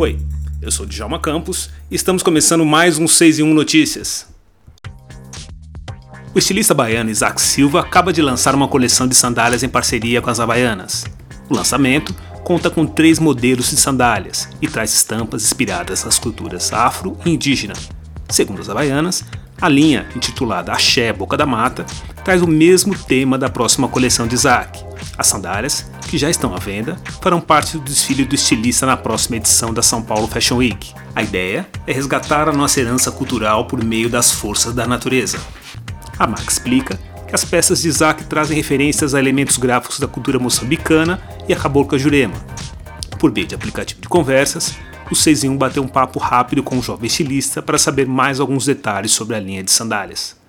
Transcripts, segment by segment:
Oi, eu sou Djalma Campos e estamos começando mais um 6 em 1 Notícias. O estilista baiano Isaac Silva acaba de lançar uma coleção de sandálias em parceria com as Havaianas. O lançamento conta com três modelos de sandálias e traz estampas inspiradas nas culturas afro e indígena. Segundo as Havaianas, a linha, intitulada Axé Boca da Mata, traz o mesmo tema da próxima coleção de Isaac. As sandálias, que já estão à venda, farão parte do desfile do estilista na próxima edição da São Paulo Fashion Week. A ideia é resgatar a nossa herança cultural por meio das forças da natureza. A marca explica que as peças de Isaac trazem referências a elementos gráficos da cultura moçambicana e a cabocla jurema. Por meio de aplicativo de conversas, o 6 em 1 bateu um papo rápido com o jovem estilista para saber mais alguns detalhes sobre a linha de sandálias.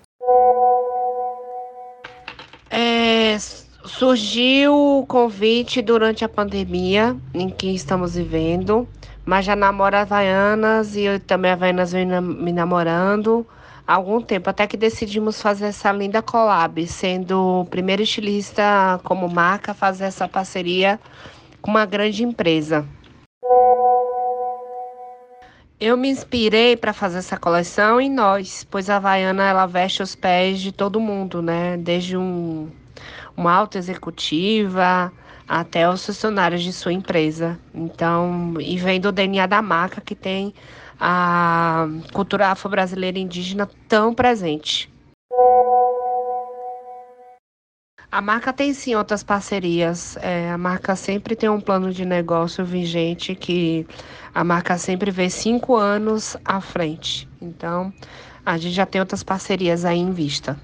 Surgiu o convite durante a pandemia em que estamos vivendo, mas já namoro Havaianas e eu também Havaianas vem me namorando há algum tempo, até que decidimos fazer essa linda collab, sendo o primeiro estilista como marca fazer essa parceria com uma grande empresa. Eu me inspirei para fazer essa coleção em nós, pois a Havaiana ela veste os pés de todo mundo, né? Desde um, uma alta executiva até os funcionários de sua empresa. Então, e vem do DNA da marca que tem a cultura afro-brasileira indígena tão presente. A marca tem sim outras parcerias. É, a marca sempre tem um plano de negócio vigente que a marca sempre vê cinco anos à frente. Então, a gente já tem outras parcerias aí em vista.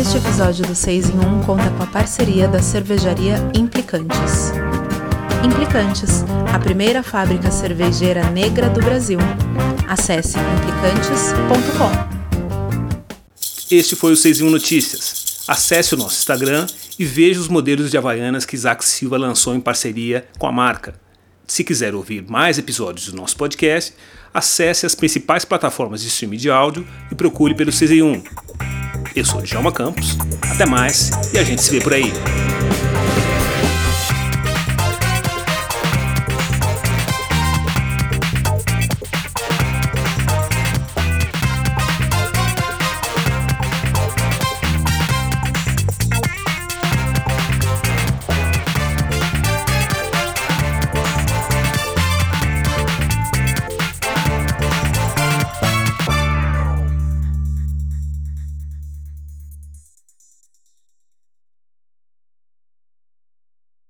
Este episódio do 6 em 1 conta com a parceria da cervejaria Implicantes. Implicantes, a primeira fábrica cervejeira negra do Brasil. Acesse implicantes.com. Este foi o 6 em 1 Notícias. Acesse o nosso Instagram e veja os modelos de Havaianas que Isaac Silva lançou em parceria com a marca. Se quiser ouvir mais episódios do nosso podcast, acesse as principais plataformas de streaming de áudio e procure pelo 6 em 1. Eu sou Djalma Campos, até mais e a gente se vê por aí.